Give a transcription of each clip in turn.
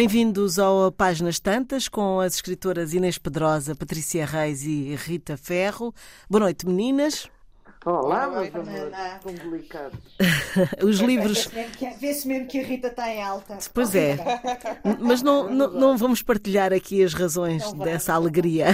Bem-vindos ao Páginas Tantas com as escritoras Inês Pedrosa, Patrícia Reis e Rita Ferro. Boa noite, meninas. Olá, meus amores. Os livros. Vê-se mesmo que a Rita está em alta. Pois é. Mas não, não, não vamos partilhar aqui as razões Não vamos, dessa não alegria.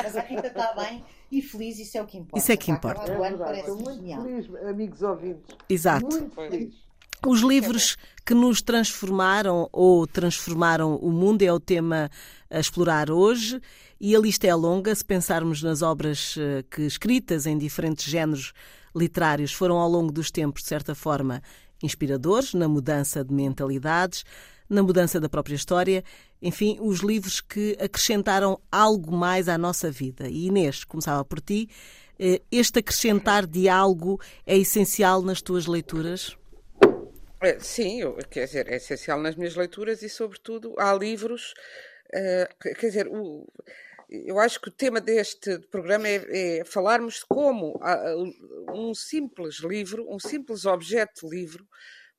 Mas a Rita está bem e feliz, isso é o que importa. Isso é que importa. É o ano parece muito genial. feliz, amigos ouvintes. Exato. Muito feliz. Os livros que nos transformaram ou transformaram o mundo é o tema a explorar hoje. E a lista é longa, se pensarmos nas obras eh, que, escritas em diferentes géneros literários, foram ao longo dos tempos, de certa forma, inspiradores na mudança de mentalidades, na mudança da própria história, enfim, os livros que acrescentaram algo mais à nossa vida. E Inês, começava por ti, eh, este acrescentar de algo é essencial nas tuas leituras? É, Sim, eu- quer dizer, é essencial nas minhas leituras e, sobretudo, há livros. que- quer dizer, o- eu acho que o tema deste programa é, é falarmos de como ah, um simples livro, um simples objeto de livro,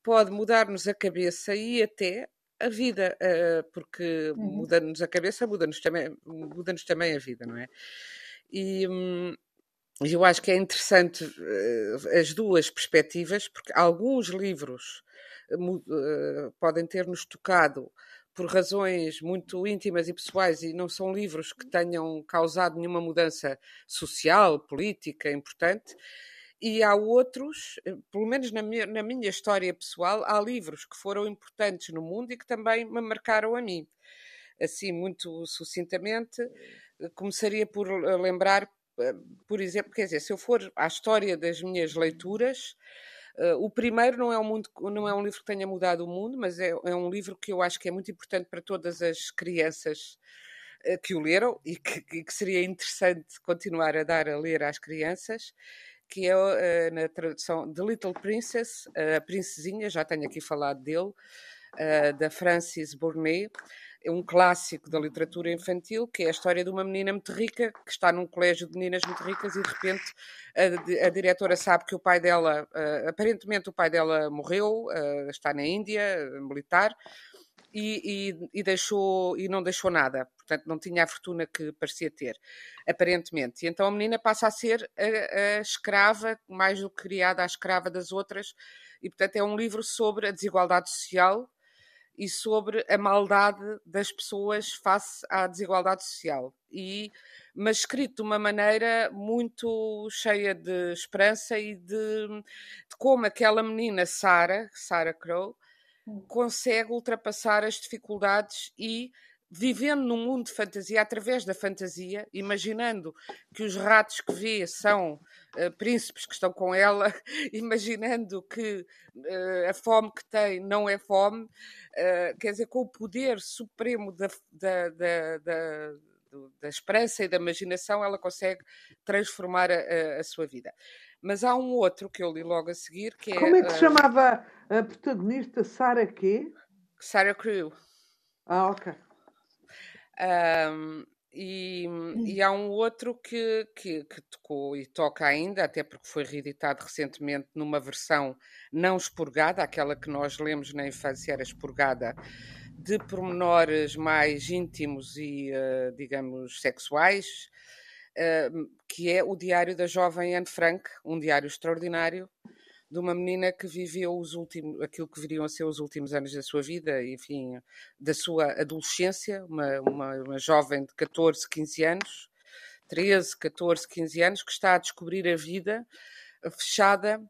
pode mudar-nos a cabeça e até a vida, eh, porque Uhum. muda-nos a cabeça, muda-nos também, muda-nos também a vida, não é? E. hum, eu acho que é interessante eh, as duas perspectivas, porque alguns livros podem ter-nos tocado por razões muito íntimas e pessoais e não são livros que tenham causado nenhuma mudança social, política importante. E há outros, eh, pelo menos na minha, na minha história pessoal, há livros que foram importantes no mundo e que também me marcaram a mim. Assim, muito sucintamente, eh, começaria por eh, lembrar, eh, por exemplo, quer dizer, se eu for à história das minhas leituras, eh, o primeiro não é, um mundo, não é um livro que tenha mudado o mundo, mas é, é um livro que eu acho que é muito importante para todas as crianças eh, que o leram e que, que seria interessante continuar a dar a ler às crianças, que é eh, na tradução The Little Princess, a Princesinha, já tenho aqui falado dele, da Francis Bournet, um clássico da literatura infantil, que é a história de uma menina muito rica que está num colégio de meninas muito ricas e de repente a, a diretora sabe que o pai dela, eh, aparentemente o pai dela morreu, eh, está na Índia, eh, militar, e, e- e deixou e não deixou nada, portanto não tinha a fortuna que parecia ter, aparentemente. E então a menina passa a ser a, a escrava, mais do que criada, a escrava das outras, e portanto é um livro sobre a desigualdade social e sobre a maldade das pessoas face à desigualdade social. E, mas escrito de uma maneira muito cheia de esperança e de, de como aquela menina, Sarah, Sarah Crow, consegue ultrapassar as dificuldades e vivendo num mundo de fantasia, através da fantasia, imaginando que os ratos que vê são eh, príncipes que estão com ela, imaginando que eh, a fome que tem não é fome, eh, quer dizer, com o poder supremo da, da, da, da, da esperança e da imaginação, ela consegue transformar a, a- sua vida. Mas há um outro que eu li logo a seguir, que é, Como é que se chamava a protagonista? Sara quê? Sarah Crew. Ah, ok. Ahm, e, e há um outro que, que, que tocou e toca ainda, até porque foi reeditado recentemente numa versão não expurgada, aquela que nós lemos na infância era expurgada, de pormenores mais íntimos e, eh, digamos, sexuais, eh, que é o Diário da Jovem Anne Frank, um diário extraordinário de uma menina que viveu os últimos, aquilo que viriam a ser os últimos anos da sua vida, enfim, da sua adolescência, uma, uma, uma jovem de 14, 15 anos, 13, 14, 15 anos, que está a descobrir a vida eh, fechada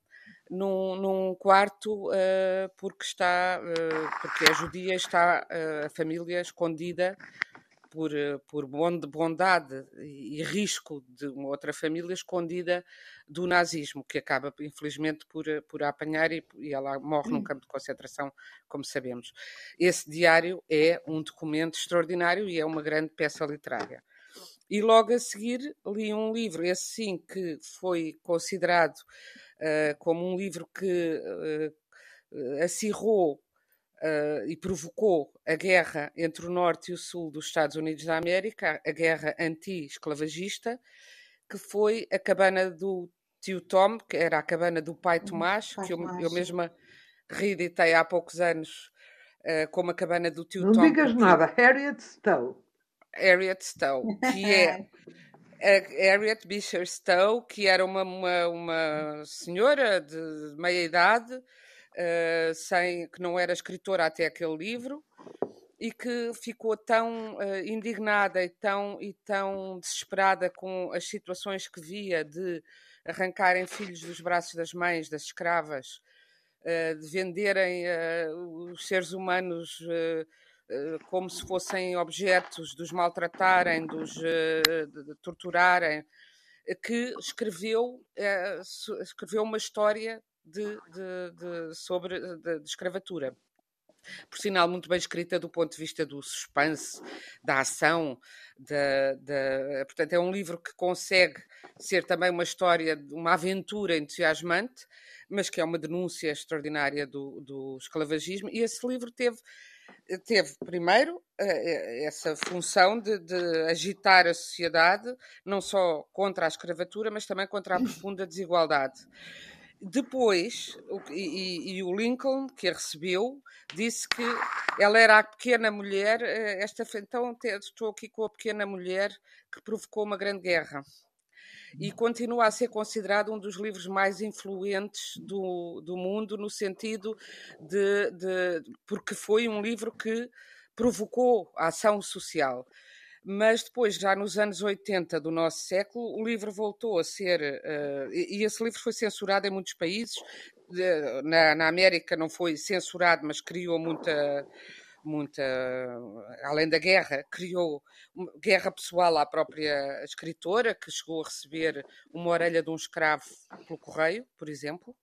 num, num quarto eh, porque está, eh, porque é judia, está eh, a família escondida por, eh, por bondade e risco de uma outra família escondida do nazismo, que acaba, infelizmente, por, eh, por a apanhar e, e ela morre num campo de concentração, como sabemos. Esse diário é um documento extraordinário e é uma grande peça literária. E logo a seguir li um livro, esse sim que foi considerado eh, como um livro que eh, acirrou eh, e provocou a guerra entre o Norte e o Sul dos Estados Unidos da América, a guerra anti-esclavagista, que foi a cabana do tio Tom, que era a cabana do pai Tomás, pai que eu, eu mesma reeditei há poucos anos uh, como a cabana do tio Não Tom. digas nada, Harriet Stowe. Harriet Stowe, que é a Harriet Beecher Stowe, que era uma, uma, uma senhora de meia idade, uh, sem, que não era escritora até aquele livro, e que ficou tão uh, indignada e tão, e tão desesperada com as situações que via de arrancarem filhos dos braços das mães, das escravas, uh, de venderem uh, os seres humanos como se fossem objetos, dos maltratarem, dos de torturarem, que escreveu, escreveu uma história de, de, de sobre de, de escravatura por sinal muito bem escrita do ponto de vista do suspense, da ação, portanto é um livro que consegue ser também uma história, uma aventura entusiasmante, mas que é uma denúncia extraordinária do, do esclavagismo, e esse livro teve teve primeiro eh, eh, essa função de, de, agitar a sociedade, não só contra a escravatura, mas também contra a profunda desigualdade. Depois, o, e, e, o Lincoln, que a recebeu, disse que ela era a pequena mulher, eh, esta, então estou aqui com a pequena mulher que provocou uma grande guerra. E continua a ser considerado um dos livros mais influentes do, do mundo, no sentido de, de. porque foi um livro que provocou a ação social mas depois, já nos anos 80 do nosso século, o livro voltou a ser. Uh, e, esse livro foi censurado em muitos países. De, na, na, América não foi censurado, mas criou muita. Muita, além da guerra, criou guerra pessoal à própria escritora, que chegou a receber uma orelha de um escravo pelo correio, por exemplo.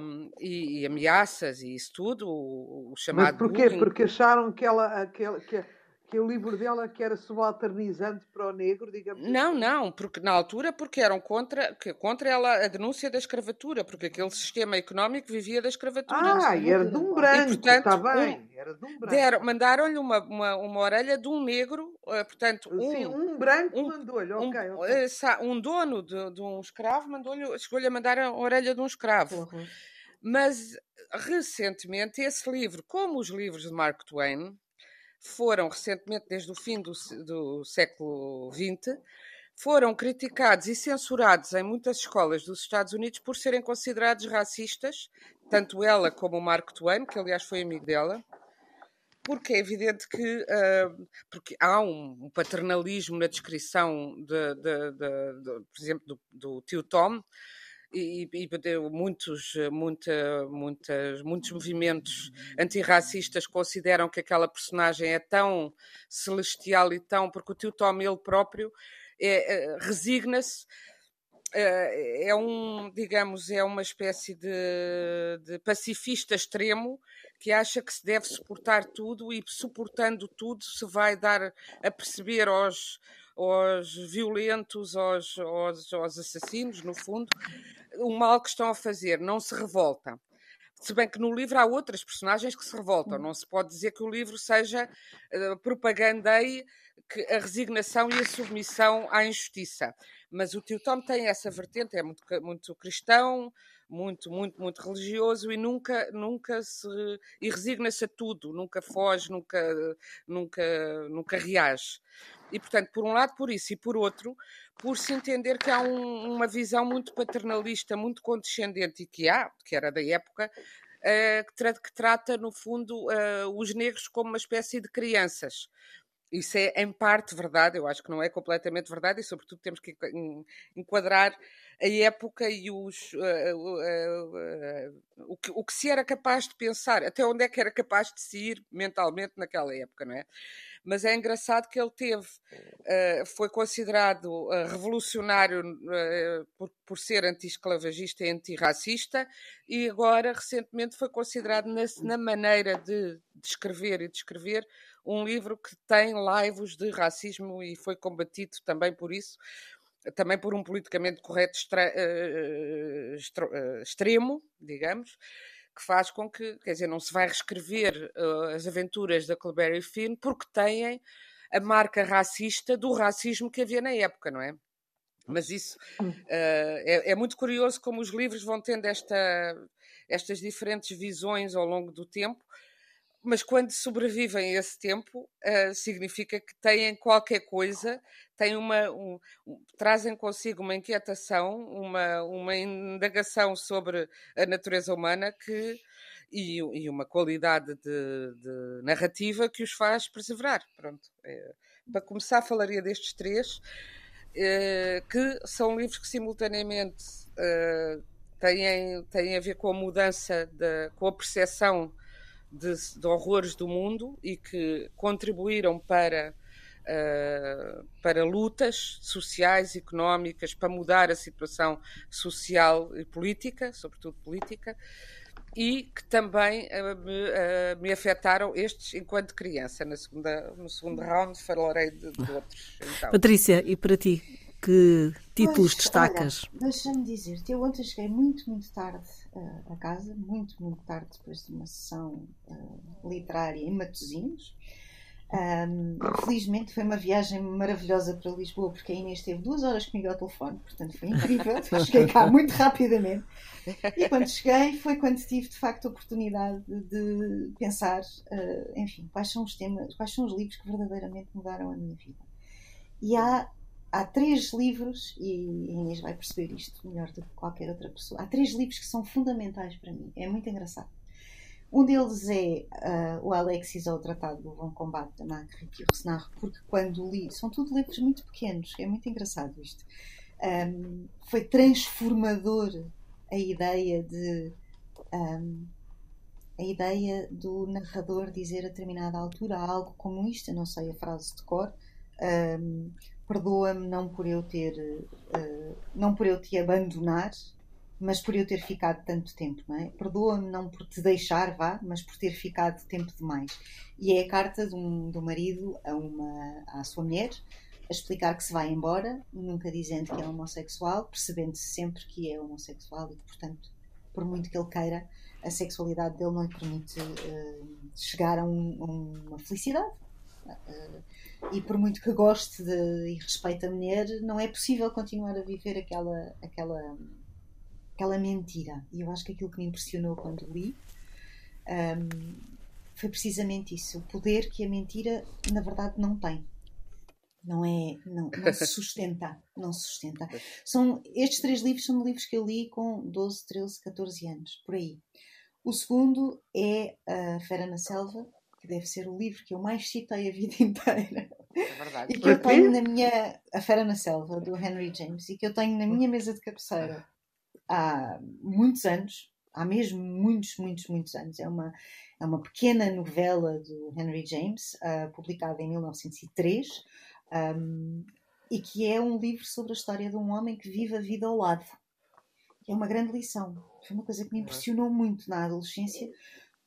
Um, e, e, ameaças e isso tudo, o, o chamado. Mas porquê? Bullying. Porque acharam que ela, que, que, que o livro dela que era subalternizante para o negro, digamos Não, assim. não, porque na altura porque eram contra, que, contra ela a denúncia da escravatura, porque aquele sistema económico vivia da escravatura. Ah, e era de um branco, e, portanto, está bem, um, era de um branco. Mandaram-lhe uma, uma, uma orelha de um negro, uh, portanto... Um, Sim, um branco um, mandou-lhe, ok, um, okay. um dono de, de um escravo mandou-lhe, chegou-lhe a mandar a orelha de um escravo. Uhum. Mas, recentemente, esse livro, como os livros de Mark Twain, foram recentemente, desde o fim do, do século XX, foram criticados e censurados em muitas escolas dos Estados Unidos por serem considerados racistas, tanto ela como o Mark Twain, que aliás foi amigo dela, porque é evidente que uh, porque há um, paternalismo na descrição, de, de, de, de por exemplo, do, do tio Tom, e, e muitos, muita, muitas, muitos movimentos antirracistas consideram que aquela personagem é tão celestial e tão. porque o tio Tom, ele próprio, é, é, resigna-se. É, é um, digamos, é uma espécie de, de pacifista extremo que acha que se deve suportar tudo e suportando tudo se vai dar a perceber aos, aos violentos, aos, aos, aos assassinos, no fundo, o mal que estão a fazer, não se revolta. Se bem que no livro há outras personagens que se revoltam, não se pode dizer que o livro seja uh, propagandei que a resignação e a submissão à injustiça. Mas o tio Tom tem essa vertente, é muito, muito cristão, muito, muito, muito religioso e nunca, nunca se e resigna-se a tudo, nunca foge, nunca, nunca, nunca reage. E portanto, por um lado, por isso, e por outro, por se entender que há um, uma visão muito paternalista, muito condescendente, e que há, que era da época, uh, que, tra que, trata, no fundo, uh, os negros como uma espécie de crianças. Isso é, em parte, verdade, eu acho que não é completamente verdade, e, sobretudo, temos que enquadrar a época e os, uh, o, que, o que se era capaz de pensar, até onde é que era capaz de se ir mentalmente naquela época, não é? mas é engraçado que ele teve, uh, foi considerado uh, revolucionário uh, por, por, ser anti-esclavagista e antirracista, e agora, recentemente, foi considerado na, na maneira de, de escrever e de escrever um livro que tem laivos de racismo e foi combatido também por isso, também por um politicamente correto extre, extremo, digamos, que faz com que, quer dizer, não se vai reescrever uh, as aventuras da Culberry Finn porque têm a marca racista do racismo que havia na época, não é? Mas isso uh, é, é, muito curioso como os livros vão tendo esta, estas diferentes visões ao longo do tempo. Mas quando sobrevivem a esse tempo, uh, significa que têm qualquer coisa, têm uma, um, trazem consigo uma inquietação, uma, uma indagação sobre a natureza humana que, e, e uma qualidade de, de, narrativa que os faz perseverar. Pronto. É, para começar, falaria destes três, eh, que são livros que simultaneamente uh, têm, têm a ver com a mudança, de, com a percepção de, de horrores do mundo e que contribuíram para, uh, para lutas sociais, económicas, para mudar a situação social e política, sobretudo política, e que também uh, me, uh, me, afetaram estes enquanto criança. Na segunda, no segundo round falarei de, de outros. Então. Patrícia, e para ti? Que títulos pois, destacas? Deixa-me dizer-te, eu ontem cheguei muito, muito tarde uh, a casa, muito, muito tarde depois de uma sessão literária em Matosinhos. Um, felizmente foi uma viagem maravilhosa para Lisboa, porque a Inês esteve duas horas comigo ao telefone, portanto foi incrível. cheguei cá muito rapidamente. E quando cheguei foi quando tive de facto a oportunidade de pensar, uh, enfim, quais são os temas, quais são os livros que verdadeiramente mudaram a minha vida. E há, há três livros, e a Inês vai perceber isto melhor do que qualquer outra pessoa, há três livros que são fundamentais para mim. É muito engraçado. Um deles é uh, o Alexis ao Tratado do Bom Combate da Magritte e o Resnarro, porque quando li, são tudo livros muito pequenos, é muito engraçado isto. Um, foi transformador a ideia de um, a ideia do narrador dizer a determinada altura algo como isto, eu não sei a frase de cor, um, perdoa-me não por eu ter uh, não por eu te abandonar mas por eu ter ficado tanto tempo, não é? Perdoa-me não por te deixar, vá, mas por ter ficado tempo demais. E é a carta de um, do marido a uma, à sua mulher, a explicar que se vai embora, nunca dizendo que é homossexual, percebendo-se sempre que é homossexual e que, portanto, por muito que ele queira, a sexualidade dele não lhe permite uh, chegar a, um, a, uma felicidade. Uh, e por muito que goste de, e respeite a mulher, não é possível continuar a viver aquela, aquela aquela mentira. E eu acho que aquilo que me impressionou quando li um, foi precisamente isso: o poder que a mentira, na verdade, não tem. Não é, não, não se sustenta, não se sustenta. São, estes três livros são livros que eu li com 12, 13, 14 anos, por aí. O segundo é A Fera na Selva, deve ser o livro que eu mais citei a vida inteira. É verdade. E que eu tenho na minha. A Fera na Selva, do Henry James, e que eu tenho na minha mesa de cabeceira há muitos anos, há mesmo muitos, muitos, muitos anos. É uma, é uma pequena novela do Henry James, uh, publicada em 1903, um, e que é um livro sobre a história de um homem que vive a vida ao lado. É uma grande lição. Foi uma coisa que me impressionou muito na adolescência,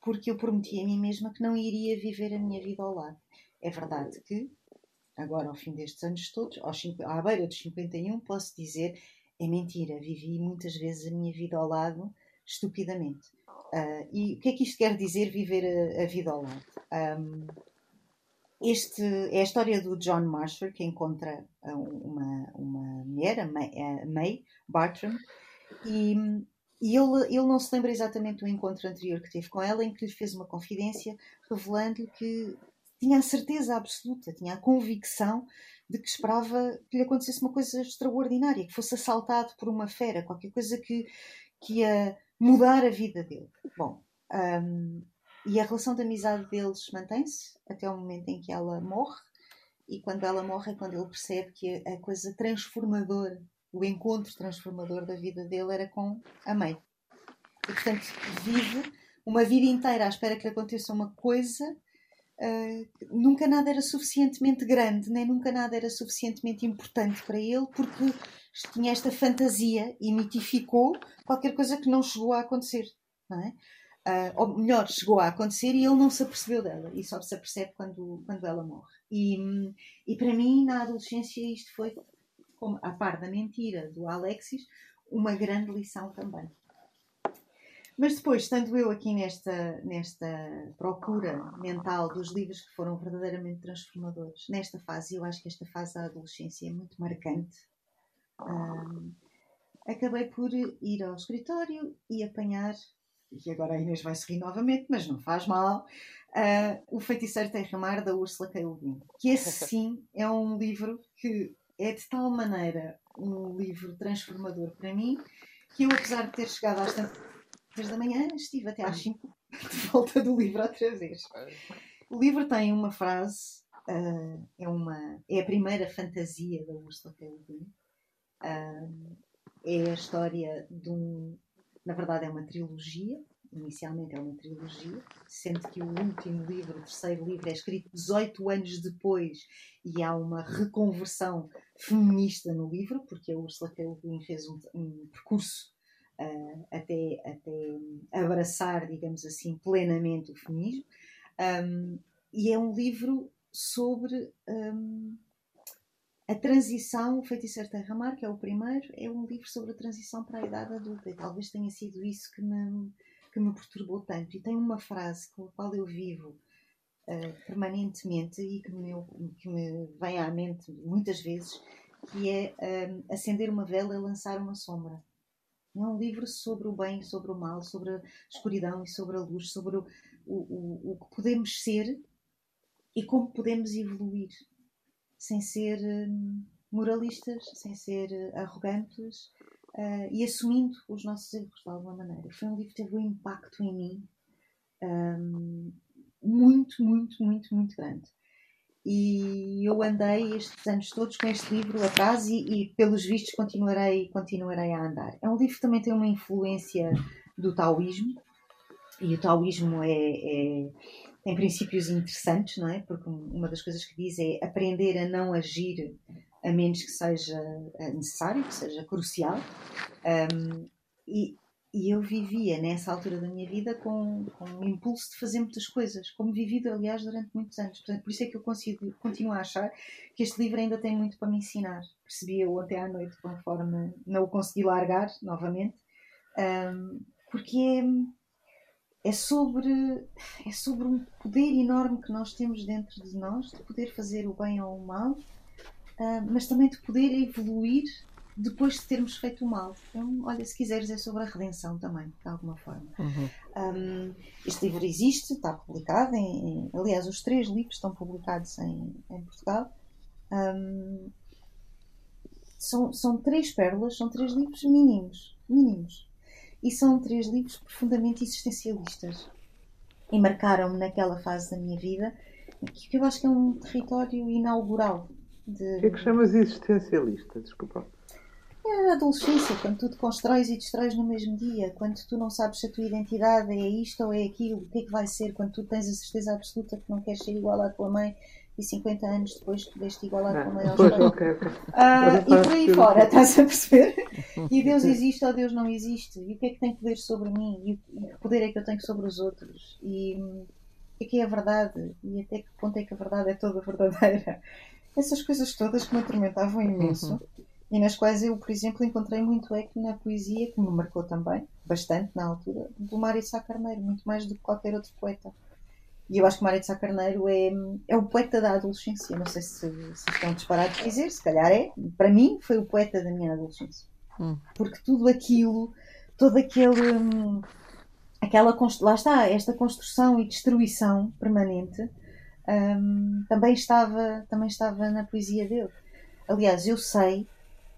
porque eu prometi a mim mesma que não iria viver a minha vida ao lado. É verdade que, agora ao fim destes anos todos, aos, à beira dos 51, posso dizer é mentira, vivi muitas vezes a minha vida ao lado estupidamente. Uh, e o que é que isto quer dizer viver a, a vida ao lado? Um, este é a história do John Marshall que encontra uma, uma mulher, a May, a May Bartram, e, e ele, ele não se lembra exatamente do encontro anterior que teve com ela, em que lhe fez uma confidência revelando-lhe que tinha a certeza absoluta, tinha a convicção de que esperava que lhe acontecesse uma coisa extraordinária, que fosse assaltado por uma fera, qualquer coisa que, que ia mudar a vida dele. Bom, um, e a relação de amizade deles mantém-se até o momento em que ela morre, e quando ela morre é quando ele percebe que a, coisa transformadora, o encontro transformador da vida dele era com a mãe. E portanto vive uma vida inteira à espera que lhe aconteça uma coisa Uh, nunca nada era suficientemente grande, nem nunca nada era suficientemente importante para ele, porque tinha esta fantasia e mitificou qualquer coisa que não chegou a acontecer. Não é? Uh, ou melhor, chegou a acontecer e ele não se apercebeu dela, e só se apercebe quando, quando ela morre. E, e para mim, na adolescência, isto foi, como, a par da mentira do Alexis, uma grande lição também. Mas depois, estando eu aqui nesta, nesta procura mental dos livros que foram verdadeiramente transformadores, nesta fase, eu acho que esta fase da adolescência é muito marcante. Um, acabei por ir ao escritório e apanhar, e agora a Inês vai se rir novamente, mas não faz mal, uh, O Feiticeiro Terra-Mar, da Ursula K. Le Guin. Que esse sim é um livro que é de tal maneira um livro transformador para mim que eu, apesar de ter chegado às tantas da manhã, estive até às 5 de volta do livro outra vez. O livro tem uma frase, uh, é, uma, é a primeira fantasia da Ursula K. Le. Uh, é a história de um. Na verdade, é uma trilogia. Inicialmente é uma trilogia, sendo que o último livro, o terceiro livro, é escrito 18 anos depois e há uma reconversão feminista no livro, porque a Ursula K. Fez um, um percurso uh, até, até abraçar, digamos assim, plenamente o feminismo. Um, e é um livro sobre um, a transição, o Feiticeiro Terra-Mar, que é o primeiro, é um livro sobre a transição para a idade adulta. E talvez tenha sido isso que me, que me perturbou tanto. E tem uma frase com a qual eu vivo uh, permanentemente e que me, que me vem à mente muitas vezes, que é um, acender uma vela e lançar uma sombra. É um livro sobre o bem e sobre o mal, sobre a escuridão e sobre a luz, sobre o, o, o, que podemos ser e como podemos evoluir sem ser hum, moralistas, sem ser eh, arrogantes uh, e assumindo os nossos erros de alguma maneira. Foi um livro que teve um impacto em mim um, muito, muito, muito, muito grande. E eu andei estes anos todos com este livro atrás e, e pelos vistos continuarei, continuarei a andar. É um livro que também tem uma influência do taoísmo e o taoísmo é, é tem princípios interessantes, não é? Porque uma das coisas que diz é aprender a não agir a menos que seja eh, necessário, que seja crucial. Um, e, e, eu vivia nessa altura da minha vida com, com um impulso de fazer muitas coisas, como vivi, aliás, durante muitos anos. Portanto, por isso é que eu consigo, continuo a achar que este livro ainda tem muito para me ensinar. Percebi eu ontem à noite, conforme não o consegui largar novamente, um, porque é é sobre, é sobre um poder enorme que nós temos dentro de nós, de poder fazer o bem ou o mal, mas também de poder evoluir depois de termos feito o mal. Então, olha, se quiseres, é sobre a redenção também, de alguma forma. Uhum. Um, este livro existe, está publicado, em, em, aliás, os três livros estão publicados em, em Portugal. Um, são, são três pérolas, são três livros mínimos, mínimos e são três livros profundamente existencialistas. E marcaram-me naquela fase da minha vida, que eu acho que é um território inaugural. De... O que é que chamas existencialista? Desculpa. É a adolescência, quando tu te constróis e destróis no mesmo dia, quando tu não sabes se a tua identidade é isto ou é aquilo, o que é que vai ser, quando tu tens a certeza absoluta que não queres ser igual à tua mãe e 50 anos depois pudeste igualar com a mãe aos. Okay, okay. Ah, e por aí fora, estás a perceber? E Deus existe ou Deus não existe? E o que é que tem poder sobre mim? E que poder é que eu tenho sobre os outros? E hum, o que é que é a verdade? E até que ponto é que a verdade é toda verdadeira? Essas coisas todas que me atormentavam imenso. E nas quais eu, por exemplo, encontrei muito eco na poesia, que me marcou também, bastante na altura, do Mário Sá Carneiro, muito mais do que qualquer outro poeta. E eu acho que Mário de Sá Carneiro é, é o poeta da adolescência. Não sei se, se estão disparados a dizer, se calhar é. Para mim, foi o poeta da minha adolescência. Hum. Porque tudo aquilo, todo aquele. Hum, aquela, lá está, esta construção e destruição permanente hum, também, estava, também estava na poesia dele. Aliás, eu sei,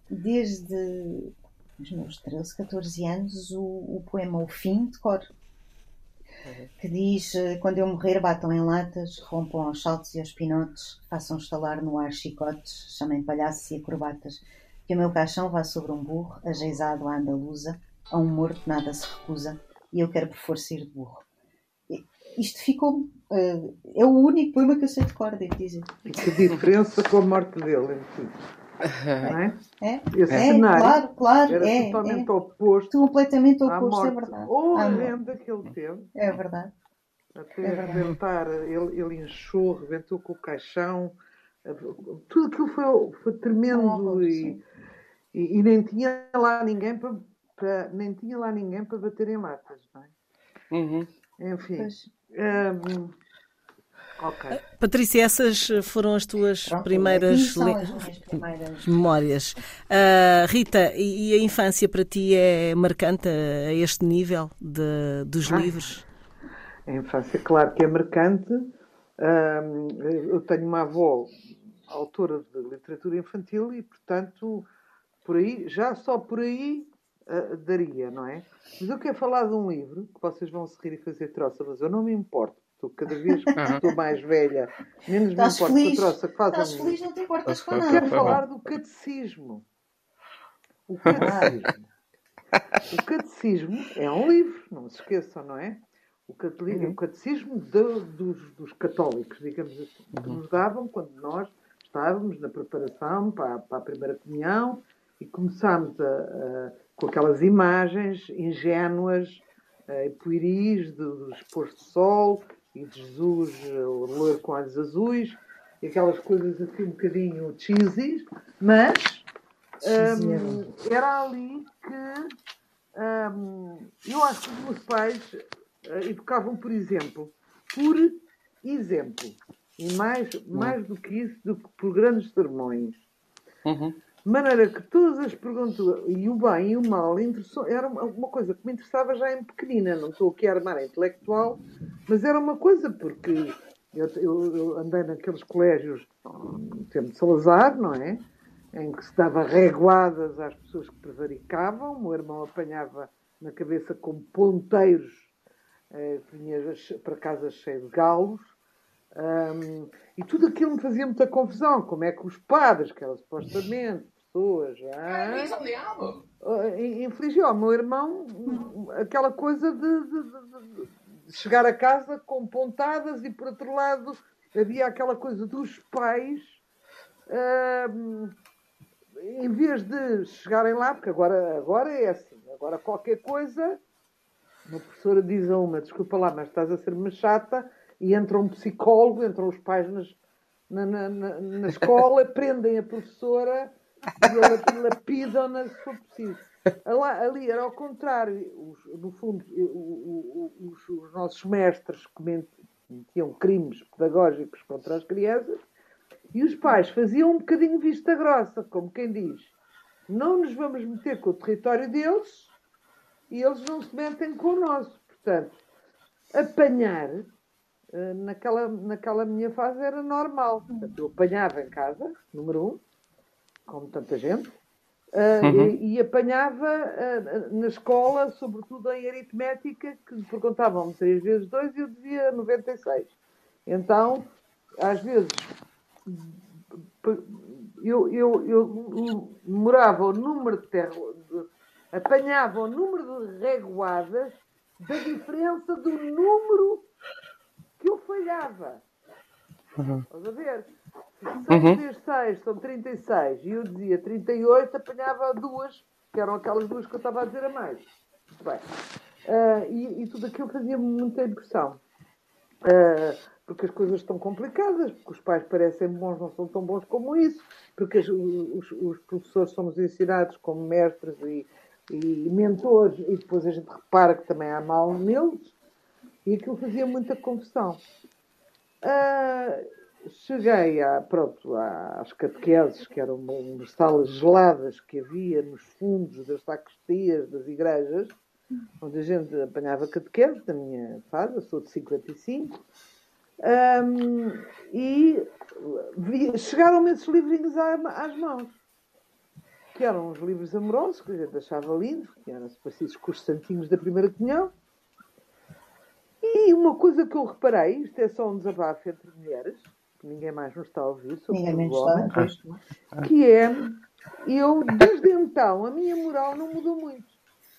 desde os meus 13, 14 anos, o, o poema O Fim de cor que diz: eh, Quando eu morrer, batam em latas, rompam aos saltos e aos pinotes, façam estalar no ar chicotes, chamem palhaços e acrobatas, que o meu caixão vá sobre um burro, ajeizado à andaluza, a um morto nada se recusa, e eu quero por força ir de burro. Isto ficou. Uh, é o único poema que eu sei de cor, devo dizer. Que diferença com a morte dele, enfim. Não é? É, Esse é cenário claro, claro. Era é, totalmente é. oposto. Completamente oposto, é verdade. Horrenda que ele teve. É verdade. Até é rebentar, ele, ele inchou, rebentou com o caixão. Tudo aquilo foi, foi tremendo e, e, e, nem tinha lá ninguém para, para, nem tinha lá ninguém para bater em latas, não é? Uhum. Enfim. Um, Okay. Patrícia, essas foram as tuas Pronto, primeiras, primeiras... memórias. Uh, Rita, e a infância para ti é marcante a este nível de, dos Ai. livros? A infância, claro que é marcante. eu tenho uma avó autora de literatura infantil e, portanto, por aí, já só por aí uh, daria, não é? Mas eu quero falar de um livro que vocês vão se rir e fazer troça, mas eu não me importo. Estou cada vez que estou mais velha, menos Estás me importo feliz. a troça que faz Estás feliz, não te importas com nada. Quero falar do catecismo. O catecismo. o catecismo é um livro, não se esqueçam, não é? O, uhum. o catecismo de, dos, dos, católicos, digamos assim, que uhum. nos davam quando nós estávamos na preparação para, para a primeira comunhão e começámos a, a, com aquelas imagens ingênuas e pueris dos pôr de sol e de Jesus o loiro com olhos azuis e aquelas coisas assim um bocadinho cheesy, mas um, era ali que um, eu acho que os meus pais uh, educavam, por exemplo, por exemplo. E mais, mais do que isso, do que por grandes sermões. Uhum. De maneira que todas as perguntas, e o bem e o mal, era uma coisa que me interessava já em pequenina. Não estou aqui a armar a intelectual, mas era uma coisa, porque eu, eu, eu andei naqueles colégios no tempo de Salazar, não é? Em que se dava reguadas às pessoas que prevaricavam. O meu irmão apanhava na cabeça como ponteiros, eh, vinha para casa cheio de galos. Um, e tudo aquilo me fazia muita confusão. Como é que os padres, que eram supostamente pessoas. Infligiu ao meu irmão aquela coisa de, de, de, de, chegar a casa com pontadas e, por outro lado, havia aquela coisa dos pais. Um, em vez de chegarem lá, porque agora, agora é assim, agora qualquer coisa, uma professora diz a uma, desculpa lá, mas estás a ser uma chata, e entra um psicólogo, entram os pais nas, na, na, na, na escola, prendem a professora e lapidam-na se for preciso. Ali era ao contrário, os, no fundo, os, os, nossos mestres cometiam crimes pedagógicos contra as crianças e os pais faziam um bocadinho vista grossa, como quem diz: não nos vamos meter com o território deles e eles não se metem com o nosso. Portanto, apanhar eh, naquela, naquela minha fase era normal. eu apanhava em casa, número um, como tanta gente, uh, uhum. e, e, apanhava uh, na escola, sobretudo em aritmética, que me perguntavam-me 3 vezes 2 e eu dizia 96. Então, às vezes, eu, eu, eu demorava o número de terra, apanhava o número de reguadas da diferença do número que eu falhava. Uhum. Estás a ver? 6 uhum. vezes 6 são 36 e eu dizia 38, apanhava duas, que eram aquelas duas que eu estava a dizer a mais. Muito bem. Uh, e, e, tudo aquilo fazia-me muita impressão. Uh, porque as coisas estão complicadas, porque os pais parecem bons, não são tão bons como isso, porque as, os, os, professores somos ensinados como mestres e, e mentores, e depois a gente repara que também há mal neles. E aquilo fazia muita confusão. Uh, cheguei a, pronto, às catequeses, que eram umas salas geladas que havia nos fundos das sacristias das igrejas, onde a gente apanhava catequeses, da minha fase, eu sou de 55, um, e chegaram-me esses livrinhos às mãos, que eram uns livros amorosos, que a gente achava lindos, que eram parecidos com os santinhos da primeira comunhão, e uma coisa que eu reparei, isto é só um desabafo entre mulheres, ninguém mais nos está a ouvir, sobre ninguém o homem, que é, eu, desde então, a minha moral não mudou muito.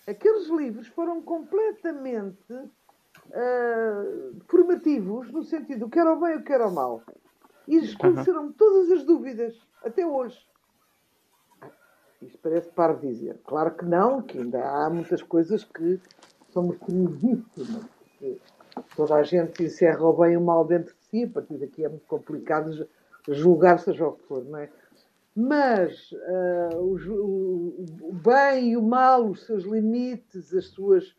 Aqueles livros foram completamente uh, formativos, no sentido, que era o bem e o que era o mal. E esclareceram-me todas as dúvidas, até hoje. Isto parece para dizer. Claro que não, que ainda há muitas coisas que somos curiosíssimas toda a gente encerra o bem e o mal dentro de si, a partir daqui é muito complicado julgar seja o que for, não é? Mas uh, o, o, bem e o mal, os seus limites, as suas,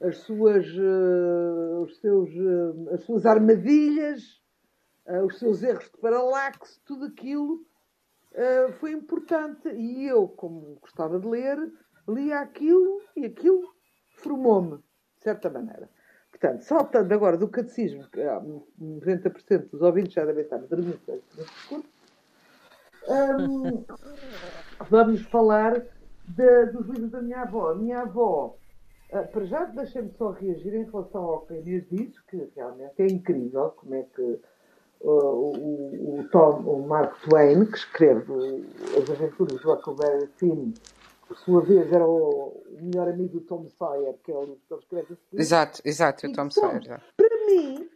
as suas, uh, os seus, uh, as suas armadilhas, os seus erros de paralaxe, tudo aquilo foi importante. E eu, como gostava de ler, lia aquilo e aquilo formou-me, de certa maneira. Portanto, saltando agora do catecismo, que 90% dos ouvintes já devem estar dormindo um, vamos falar de, dos livros da minha avó. Minha avó, uh, para já deixem-me só reagir em relação ao que a Inês disse, que realmente é incrível como é que uh, o, o, Tom, o Mark Twain, que escreve as aventuras do Huckleberry Finn, por sua vez era o, melhor amigo do Tom Sawyer, que é o livro que ele escreve. Exato, exato, o Tom Sawyer. Para mim,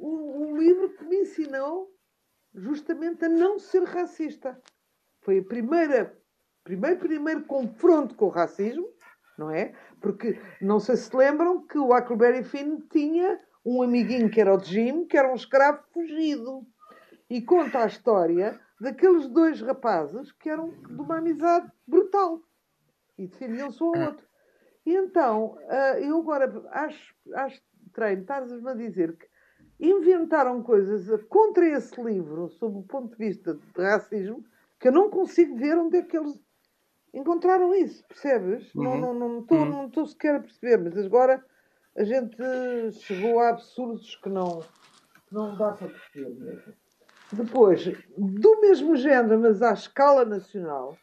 um, um livro que me ensinou justamente a não ser racista. Foi primeira, primeiro, primeiro confronto com o racismo, não é? Porque não sei se lembram que o Huckleberry Finn tinha um amiguinho que era o Jim, que era um escravo fugido. E conta a história daqueles dois rapazes que eram de uma amizade brutal e defendiam-se um ao outro. E então, ah, eu agora acho, acho treino, estás-me a dizer que inventaram coisas contra esse livro, sob o ponto de vista de racismo, que eu não consigo ver onde é que eles encontraram isso, percebes? Uhum. Não, não, não, estou, uhum. não estou sequer a perceber, mas agora a gente chegou a absurdos que não, que não dá para perceber mesmo. Depois, do mesmo género, mas à escala nacional,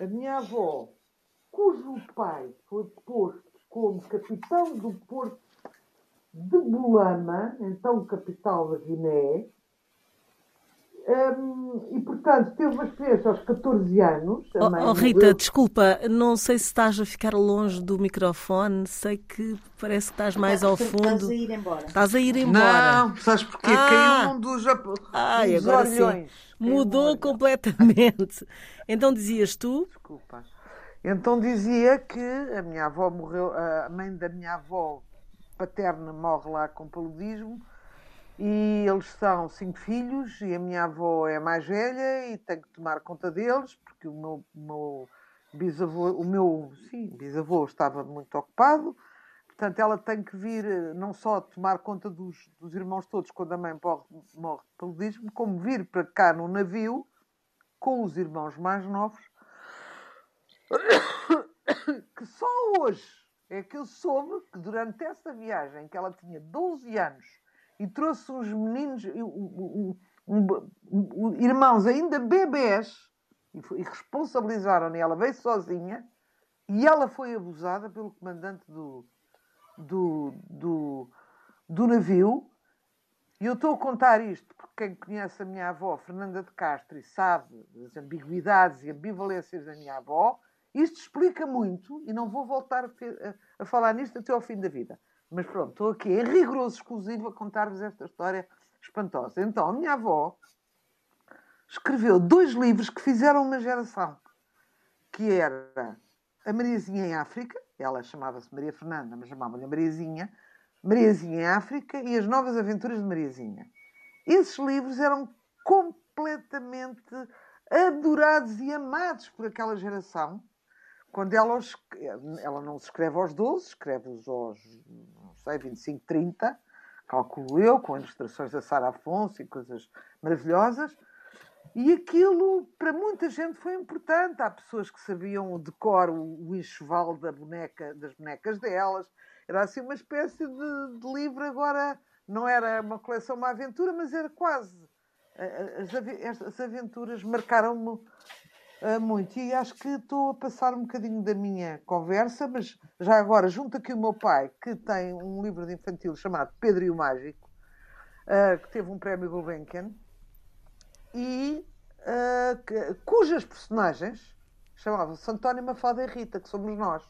a minha avó, cujo pai foi posto como capitão do Porto de Bolama, então capital da Guiné, um, e portanto teve uma experiência aos 14 anos. Oh, oh, Rita, desculpa, não sei se estás a ficar longe do microfone, sei que parece que estás mais ao fundo. Estás a ir embora. Estás a ir embora. Não, sabes porquê? Ah, Caiu um dos, ai, dos agora olhões. Sim. Mudou completamente. Então dizias tu? Desculpa. Então dizia que a minha avó morreu, a mãe da minha avó paterna morre lá com paludismo e eles são cinco filhos e a minha avó é mais velha e tem que tomar conta deles porque o meu, meu bisavô, o meu sim, bisavô estava muito ocupado. Portanto, ela tem que vir não só tomar conta dos, dos irmãos todos quando a mãe morre, morre de paludismo, como vir para cá no navio com os irmãos mais novos, que só hoje é que eu soube que durante essa viagem, que ela tinha 12 anos, e trouxe uns meninos, um, um, um, irmãos ainda bebés, e, e responsabilizaram-na, ela veio sozinha, e ela foi abusada pelo comandante do, do, do, do navio. E eu estou a contar isto porque quem conhece a minha avó, Fernanda de Castro, e sabe as ambiguidades e ambivalências da minha avó, isto explica muito, e não vou voltar a, a falar nisto até ao fim da vida. Mas pronto, estou aqui em rigoroso exclusivo a contar-vos esta história espantosa. Então, a minha avó escreveu dois livros que fizeram uma geração, que era a Mariazinha em África, ela chamava-se Maria Fernanda, mas chamava-lhe Mariazinha, Mariazinha em África e as Novas Aventuras de Mariazinha. Esses livros eram completamente adorados e amados por aquela geração quando ela, ela não se escreve aos 12, escreve-os aos, não sei, 25, 30, calculo eu, com ilustrações da Sara Afonso e coisas maravilhosas. E aquilo, para muita gente, foi importante. Há pessoas que sabiam o, o enxoval da boneca, das bonecas delas. Era assim uma espécie de, de livro, agora não era uma coleção, uma aventura, mas era quase. As, as aventuras marcaram-me uh, muito. E acho que estou a passar um bocadinho da minha conversa, mas já agora, junto aqui o meu pai, que tem um livro de infantil chamado Pedro e o Mágico, uh, que teve um prémio Gulbenkian, e uh, que, cujas personagens chamavam-se António, Mafalda e Rita, que somos nós.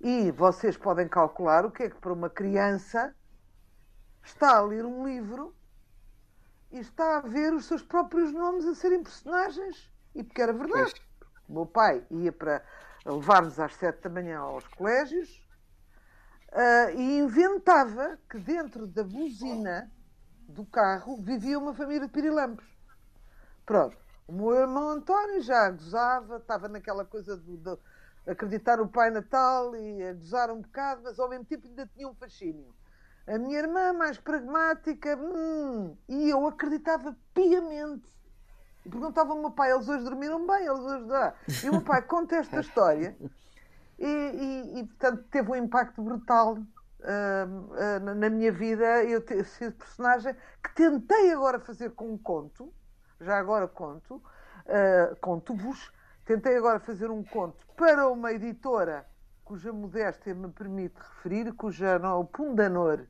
E vocês podem calcular o que é que para uma criança está a ler um livro e está a ver os seus próprios nomes a serem personagens e porque era verdade. O meu pai ia para levar-nos às sete da manhã aos colégios uh, e inventava que dentro da buzina do carro vivia uma família de pirilampos. Pronto. O meu irmão António já gozava, estava naquela coisa de, de acreditar no Pai Natal e a gozar um bocado, mas ao mesmo tempo ainda tinha um fascínio. A minha irmã, mais pragmática, hum, e eu acreditava piamente e perguntava ao meu pai, eles hoje dormiram bem, eles hoje dá. E o meu pai conta esta história e, e, e, portanto, teve um impacto brutal uh, uh, na minha vida eu ter sido personagem que tentei agora fazer com um conto, já agora conto, uh, conto-vos, tentei agora fazer um conto para uma editora cuja modéstia me permite referir, cuja não, o Pundanor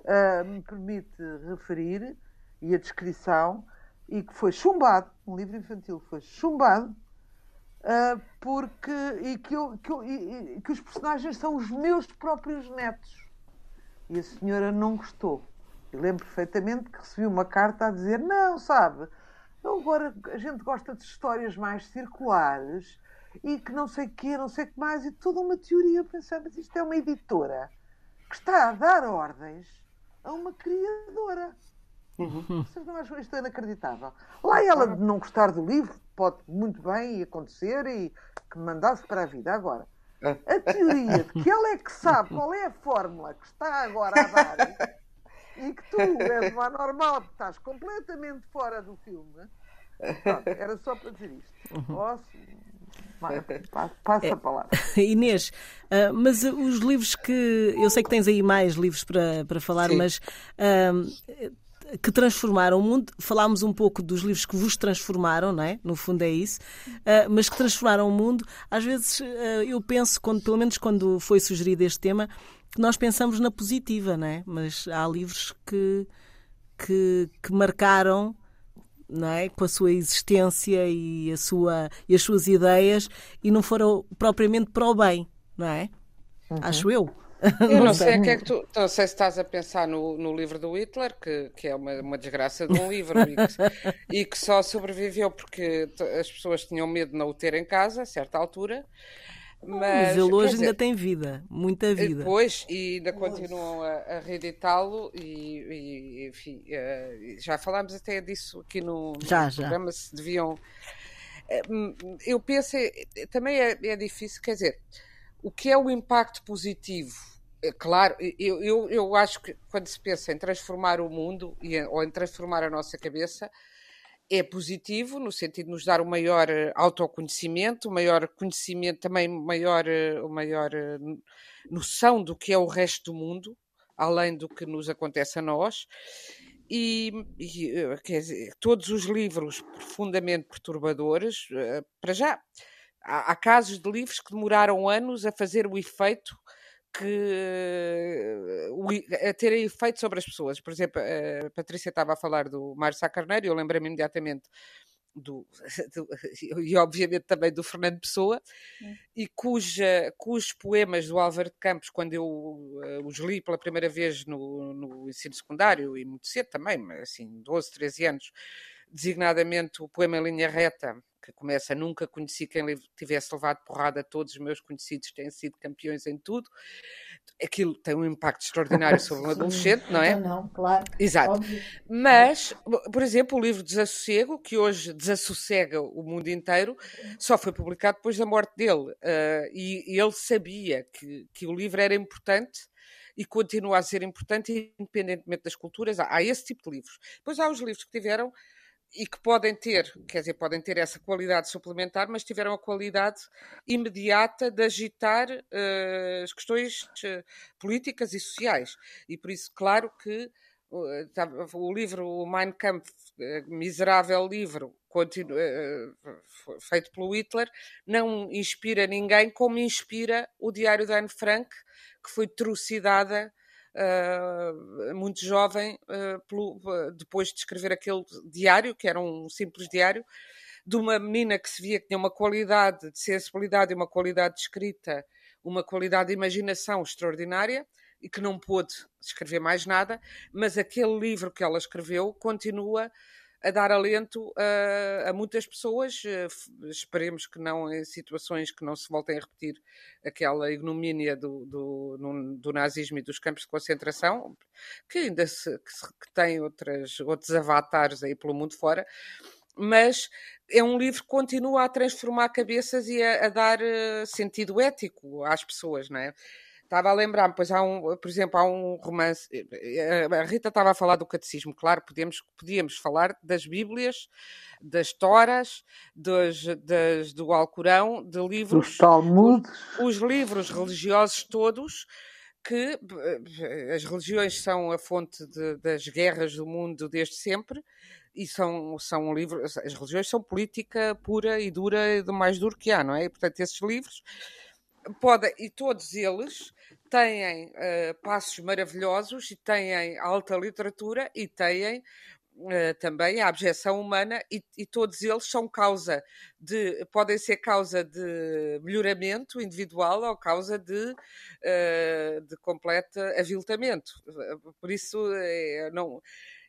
uh, me permite referir, e a descrição, e que foi chumbado, um livro infantil foi chumbado, uh, porque e que, eu, que, eu, e, que os personagens são os meus próprios netos. E a senhora não gostou. Eu lembro perfeitamente que recebi uma carta a dizer: Não, sabe, agora a gente gosta de histórias mais circulares e que não sei o quê, não sei o que mais, e toda uma teoria. Eu pensei, mas isto é uma editora que está a dar ordens a uma criadora. Uhum. Vocês não acham isto inacreditável? Lá ela de não gostar do livro, pode muito bem acontecer e que me mandasse para a vida. Agora, a teoria de que ela é que sabe qual é a fórmula que está agora a dar e que tu és uma normal estás completamente fora do filme, pronto, era só para dizer isto. Posso? Passa a palavra. Inês, uh, mas os livros que. Eu sei que tens aí mais livros para, para falar, Sim. mas. Uh, que transformaram o mundo. Falámos um pouco dos livros que vos transformaram, não é? No fundo é isso. Uh, mas que transformaram o mundo. Às vezes uh, eu penso, quando, pelo menos quando foi sugerido este tema, que nós pensamos na positiva, não é? Mas há livros que, que, que marcaram não é? com a sua existência e, a sua, e as suas ideias e não foram propriamente para o bem, não é? Uhum. Acho eu. Eu não sei, que é que tu, não sei se estás a pensar no, no livro do Hitler, que, que é uma, uma desgraça de um livro e que, e que só sobreviveu porque as pessoas tinham medo de não o ter em casa a certa altura. Mas, mas ele hoje dizer, ainda tem vida, muita vida. Pois, e ainda continuam a, a reeditá-lo e, e, enfim, uh, já falámos até disso aqui no, já, já. programa, se deviam... Eh, eu penso, também é, é difícil, quer dizer, o que é o impacto positivo? É claro, eu, eu, eu acho que quando se pensa em transformar o mundo ou em transformar a nossa cabeça, é positivo no sentido de nos dar o maior eh, autoconhecimento, o maior conhecimento, também maior, eh, maior eh, noção do que é o resto do mundo, além do que nos acontece a nós. E, e quer dizer, todos os livros profundamente perturbadores, para já, há, há casos de livros que demoraram anos a fazer o efeito que a terem efeito sobre as pessoas. Por exemplo, a Patrícia estava a falar do Mário Sá Carneiro eu lembrei-me imediatamente do, do, e obviamente também do Fernando Pessoa, é. e cuja, cujos poemas do Álvaro de Campos, quando eu uh, os li pela primeira vez no, no ensino secundário, e muito cedo também, assim, 12, 13 anos, designadamente o poema em linha reta, que começa Nunca conheci quem tivesse levado porrada, todos os meus conhecidos têm sido campeões em tudo. Aquilo tem um impacto extraordinário sobre um adolescente, não é? Não, não, claro. Exato. Óbvio. Mas, por exemplo, o livro Desassossego, que hoje desassossega o mundo inteiro, só foi publicado depois da morte dele. Uh, e, e ele sabia que, que o livro era importante e continua a ser importante, independentemente das culturas. Há, há esse tipo de livros. Depois há os livros que tiveram e que podem ter, quer dizer, podem ter essa qualidade suplementar, mas tiveram a qualidade imediata de agitar uh, as questões uh, políticas e sociais. E por isso, claro que uh, o livro o Mein Kampf, miserável livro, continu, feito pelo Hitler, não inspira ninguém como inspira o Diário de Anne Frank, que foi trucidada uh, muito jovem, uh, pelo, depois de escrever aquele diário, que era um simples diário, de uma menina que se via que tinha uma qualidade de sensibilidade uma qualidade de escrita, uma qualidade de imaginação extraordinária e que não pôde escrever mais nada, mas aquele livro que ela escreveu continua a dar alento a, a muitas pessoas. Eh, esperemos que não em situações que não se voltem a repetir aquela ignomínia do, do, do nazismo e dos campos de concentração, que ainda se, que, se, que tem outras, outros avatares aí pelo mundo fora. Mas é um livro que continua a transformar cabeças e a, a dar eh, sentido ético às pessoas, não é? Estava a lembrar-me, pois há um, por exemplo, há um romance. Eh, a Rita estava a falar do catecismo, claro, podíamos, podíamos falar das Bíblias, das Toras, dos, das, do Alcorão, de livros. Os Talmudes. Os, os livros religiosos todos que eh, as religiões são a fonte de, das guerras do mundo desde sempre e são, são livros, as religiões são política pura e dura, do mais duro que há, não é? E, portanto, esses livros podem, e todos eles têm uh, passos maravilhosos e têm alta literatura e têm uh, também a abjeção humana e, e, todos eles são causa de podem ser causa de melhoramento individual ou causa de, uh, de completo aviltamento. Por isso é, não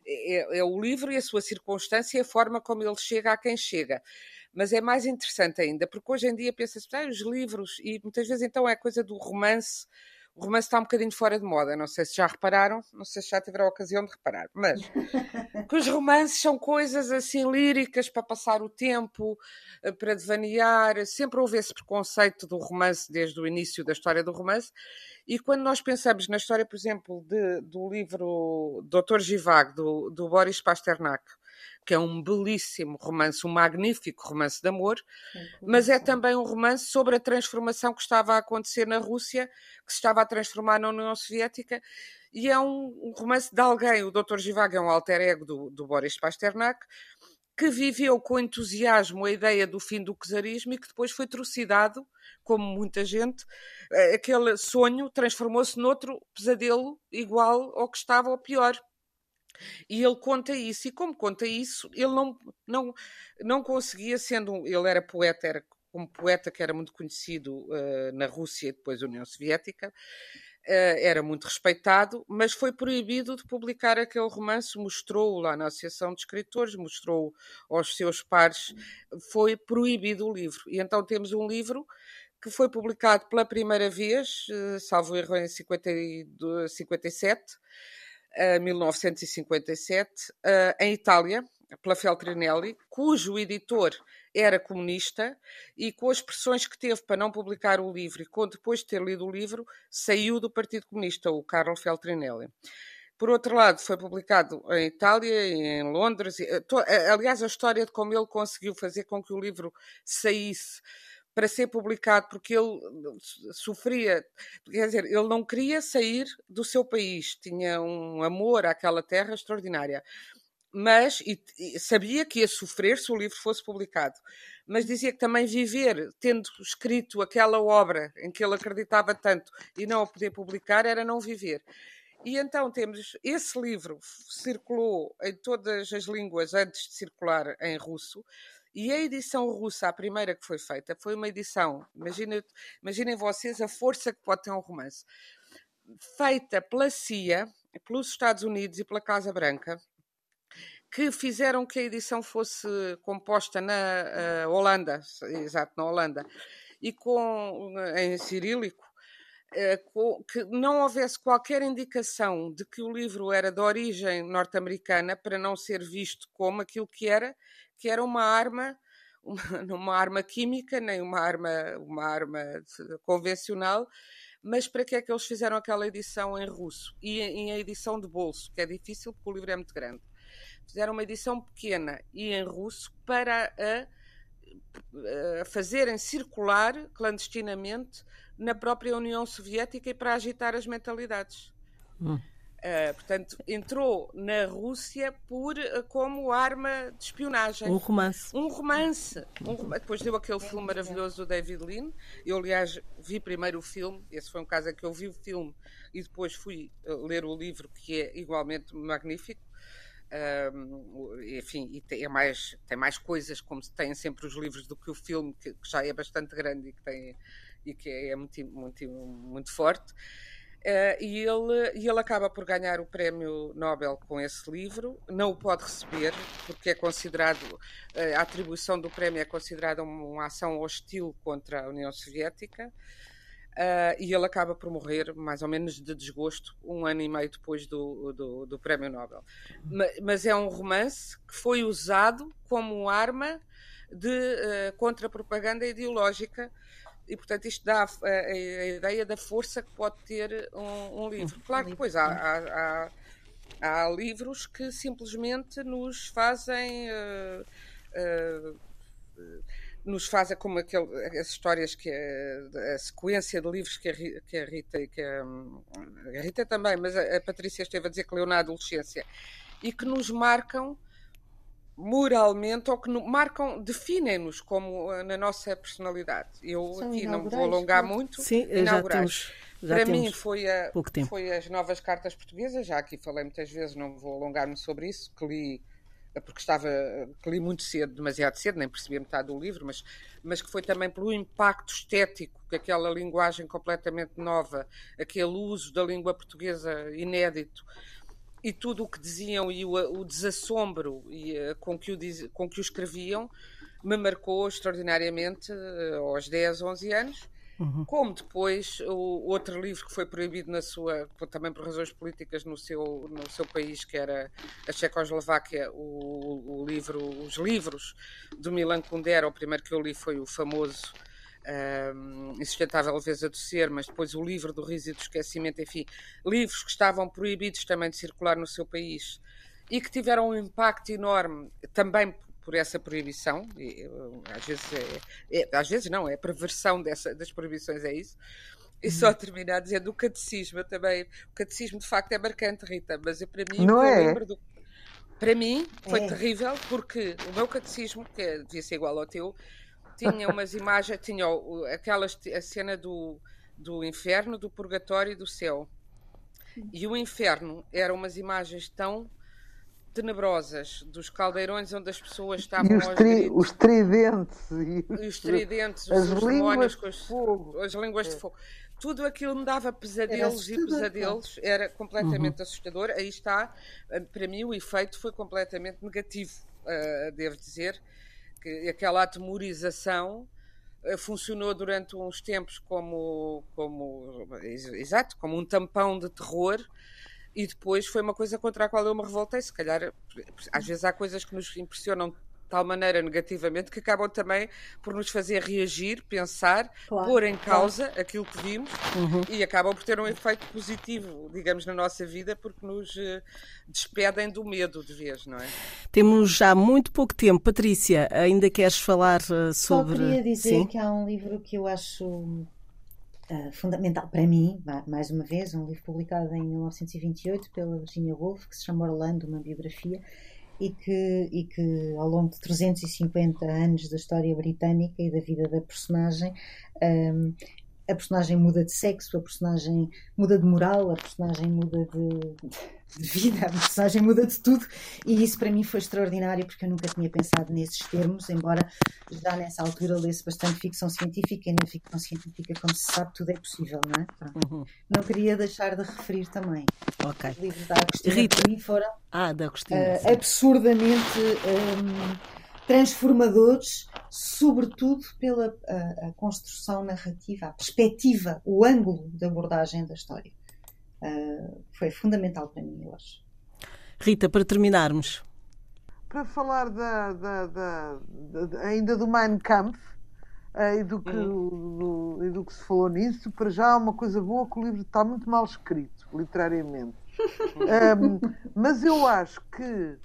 é, é, o livro e a sua circunstância e a forma como ele chega a quem chega mas é mais interessante ainda, porque hoje em dia pensa-se, ah, os livros, e muitas vezes então é coisa do romance, o romance está um bocadinho fora de moda, não sei se já repararam, não sei se já tiveram a ocasião de reparar, mas que os romances são coisas assim líricas para passar o tempo, eh, para devanear, sempre houve esse preconceito do romance desde o início da história do romance, e quando nós pensamos na história, por exemplo, de, do livro Doutor Givago, do, do Boris Pasternak, que é um belíssimo romance, um magnífico romance de amor, mas é também um romance sobre a transformação que estava a acontecer na Rússia, que se estava a transformar na União Soviética, e é um, romance de alguém, o Dr. Zivag é um alter ego do, do Boris Pasternak, que viveu com entusiasmo a ideia do fim do czarismo e que depois foi trucidado, como muita gente, eh, aquele sonho transformou-se noutro pesadelo igual ao que estava ou pior. E ele conta isso, e como conta isso, ele não, não, não conseguia, sendo. Ele era poeta, era como poeta que era muito conhecido uh, na Rússia e depois União Soviética, uh, era muito respeitado, mas foi proibido de publicar aquele romance, mostrou-o lá na Associação de Escritores, mostrou aos seus pares, foi proibido o livro. E então temos um livro que foi publicado pela primeira vez, uh, salvo erro em 50, 57, 1957, em Itália, pela Feltrinelli, cujo editor era comunista e com as pressões que teve para não publicar o livro e com, depois de ter lido o livro, saiu do Partido Comunista, o Carlo Feltrinelli. Por outro lado, foi publicado em Itália em Londres. Aliás, a história de como ele conseguiu fazer com que o livro saísse para ser publicado, porque ele sofria, quer dizer, ele não queria sair do seu país, tinha um amor àquela terra extraordinária, mas e, e sabia que ia sofrer se o livro fosse publicado. Mas dizia que também viver, tendo escrito aquela obra em que ele acreditava tanto e não a poder publicar, era não viver. E então temos esse livro circulou em todas as línguas antes de circular em russo e a edição russa, a primeira que foi feita, foi uma edição, imaginem, imaginem vocês a força que pode ter um romance, feita pela CIA, pelos Estados Unidos e pela Casa Branca, que fizeram que a edição fosse composta na uh, Holanda, exato, na Holanda, e com, em cirílico, que não houvesse qualquer indicação de que o livro era de origem norte-americana para não ser visto como aquilo que era, que era uma arma, uma, uma arma química, nem uma arma, uma arma convencional, mas para que é que eles fizeram aquela edição em russo e em edição de bolso, que é difícil porque o livro é muito grande. Fizeram uma edição pequena e em russo para a, a fazerem circular clandestinamente na própria União Soviética e para agitar as mentalidades. Hum. Uh, portanto, entrou na Rússia por, uh, como arma de espionagem. Um romance. Um romance. Um romance. Depois deu aquele filme maravilhoso do David Lean. Eu, aliás, vi primeiro o filme. Esse foi um caso em que eu vi o filme e depois fui uh, ler o livro, que é igualmente magnífico. enfim, e tem, é mais, tem mais coisas, como têm sempre os livros, do que o filme, que, que já é bastante grande e que, tem, e que é muito, muito, muito forte. Uh, e, ele, e ele acaba por ganhar o prémio Nobel com esse livro, não o pode receber, porque é considerado, uh, a atribuição do prémio é considerada uma, ação hostil contra a União Soviética, uh, e ele acaba por morrer, mais ou menos de desgosto, um ano e meio depois do, do, do prémio Nobel. Mas, mas, é um romance que foi usado como arma de contra-propaganda ideológica e portanto isto dá a, a, a, ideia da força que pode ter um, um livro. Claro que depois há, há, há, há, livros que simplesmente nos fazem uh, uh, nos faz como aquele, as histórias que a, a, sequência de livros que a, que a Rita que a, a, Rita também, mas a, a Patrícia esteve a dizer que leu na adolescência e que nos marcam moralmente ou que no, marcam, definem-nos como uh, na nossa personalidade. Eu São aqui não me vou alongar muito. Sim, já temos. Já Para temos mim foi, a, foi as novas cartas portuguesas, já aqui falei muitas vezes, não vou alongar-me sobre isso, que li uh, porque estava que li muito cedo, demasiado cedo, nem percebi metade do livro, mas, mas que foi também pelo impacto estético que aquela linguagem completamente nova, aquele uso da língua portuguesa inédito, e tudo o que diziam e o, o desassombro e, uh, com, que o, com que o escreviam me marcou extraordinariamente uh, aos 10, 11 anos. Uhum. Como depois o outro livro que foi proibido na sua, também por razões políticas no seu, no seu país, que era a Checoslováquia, o, o livro, os livros do Milan Kundera, o primeiro que eu li foi o famoso um, Insustentável Leveza do Ser, mas depois o livro do Riso e do Esquecimento, enfim, livros que estavam proibidos também de circular no seu país e que tiveram um impacto enorme também por essa proibição, e, às vezes, é, é, às vezes não, é a perversão dessa, das proibições, é isso. E só uhum. terminar dizendo o catecismo também. O catecismo de facto é marcante, Rita, mas eu, para mim, não é? Do, para mim foi é. terrível porque o meu catecismo, que é, devia ser igual ao teu, tinha umas imagens, tinha aquelas, a cena do, do inferno, do purgatório e do céu. E o inferno eram umas imagens tão tenebrosas dos caldeirões onde as pessoas estavam e os, tri, os tridentes e os, os tridentes, as os línguas de fogo. as línguas é. de fogo. Tudo aquilo me dava pesadelos e pesadelos, era completamente uhum. assustador. Aí está, para mim o efeito foi completamente negativo, uh, devo dizer que aquela atemorização eh, funcionou durante uns tempos como, como, exato, como um tampão de terror e depois foi uma coisa contra a qual eu me revoltei. Se calhar, às vezes há coisas que nos impressionam tal maneira negativamente que acabam também por nos fazer reagir, pensar, claro, pôr em causa claro. aquilo que vimos uhum. e acabam por ter um efeito positivo, digamos, na nossa vida, porque nos uh, despedem do medo de vez, não é? Temos já muito pouco tempo. Patrícia, ainda queres falar uh, sobre. Só queria dizer Sim? que há um livro que eu acho uh, fundamental para mim, mais uma vez, um livro publicado em 1928 pela Virginia Woolf, que se chama Orlando, uma biografia e que, e que ao longo de 350 anos da história britânica e da vida da personagem um, a personagem muda de sexo, a personagem muda de moral, a personagem muda de, de, vida, a personagem muda de tudo, e isso para mim foi extraordinário porque eu nunca tinha pensado nesses termos, embora já nessa altura lesse bastante ficção científica, e na ficção científica, como se sabe, tudo é possível, não é? Uhum. Não queria deixar de referir também. Ok. Os livros da Agostina Rita. para mim foram ah, da Agostina, uh, absurdamente. Um, transformadores, sobretudo pela a, a construção narrativa, a perspectiva, o ângulo de abordagem da história. Uh, foi fundamental para mim, eu acho. Rita, para terminarmos. Para falar da, da, da, da ainda do Mein Kampf uh, e, do que, uhum. do, e do que se falou nisso, para já há uma coisa boa que o livro está muito mal escrito, literariamente. um, mas eu acho que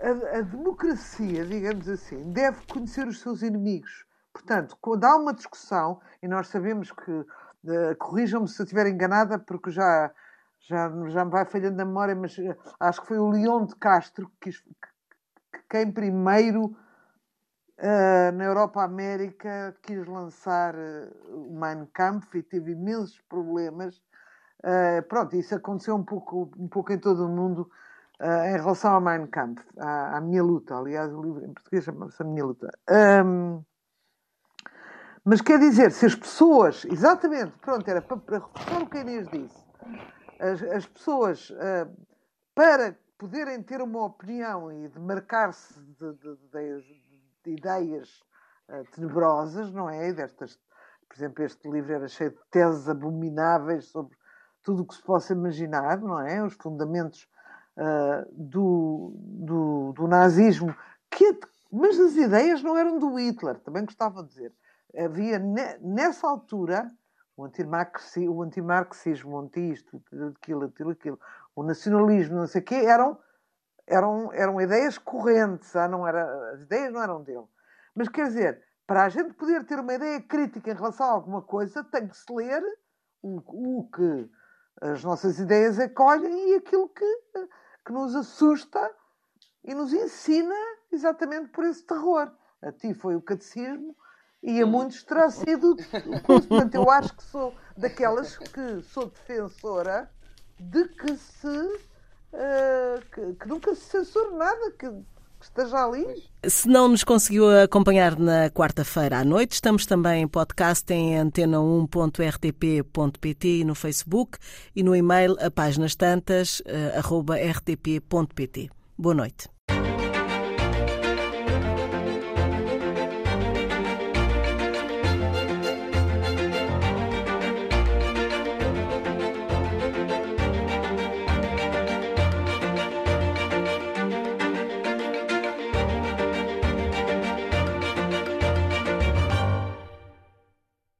a, a, democracia, digamos assim, deve conhecer os seus inimigos. Portanto, quando há uma discussão, e nós sabemos que, uh, corrijam-me se eu estiver enganada, porque já, já, já me vai falhando a memória, mas uh, acho que foi o Leão de Castro que, quis, que quem primeiro uh, na Europa América quis lançar o Mein Kampf e teve imensos problemas. pronto, isso aconteceu um pouco, um pouco em todo o mundo Uh, em relação ao Mein Kampf, à, à, minha luta, aliás, o livro em português chama-se A Minha Luta. Um, mas quer dizer, se as pessoas, exatamente, pronto, era para, para reforçar o que a Inês disse, as, as pessoas, uh, para poderem ter uma opinião e demarcar-se de, de, de, de, ideias uh, tenebrosas, não é? Destas, por exemplo, este livro era cheio de teses abomináveis sobre tudo o que se possa imaginar, não é? Os fundamentos uh, do, do, do, nazismo, que, mas as ideias não eram do Hitler, também gostava de dizer. Havia ne, nessa altura o antimarxismo, o antimarxismo, anti-isto, aquilo, aquilo, aquilo, o nacionalismo, não sei o quê, eram, eram, eram ideias correntes, ah, não era, as ideias não eram dele. Mas quer dizer, para a gente poder ter uma ideia crítica em relação a alguma coisa, tem que se ler o, o que as nossas ideias acolhem e aquilo que, que nos assusta e nos ensina exatamente por esse terror. A ti foi o catecismo e a muitos terá sido o. Portanto, eu acho que sou daquelas que sou defensora de que se uh, que, que, nunca se censure nada, que esteja ali. Se não nos conseguiu acompanhar na quarta-feira à noite, estamos também em podcast em antena1.rtp.pt e no Facebook e no e-mail a páginas tantas uh, rtp.pt. Boa noite.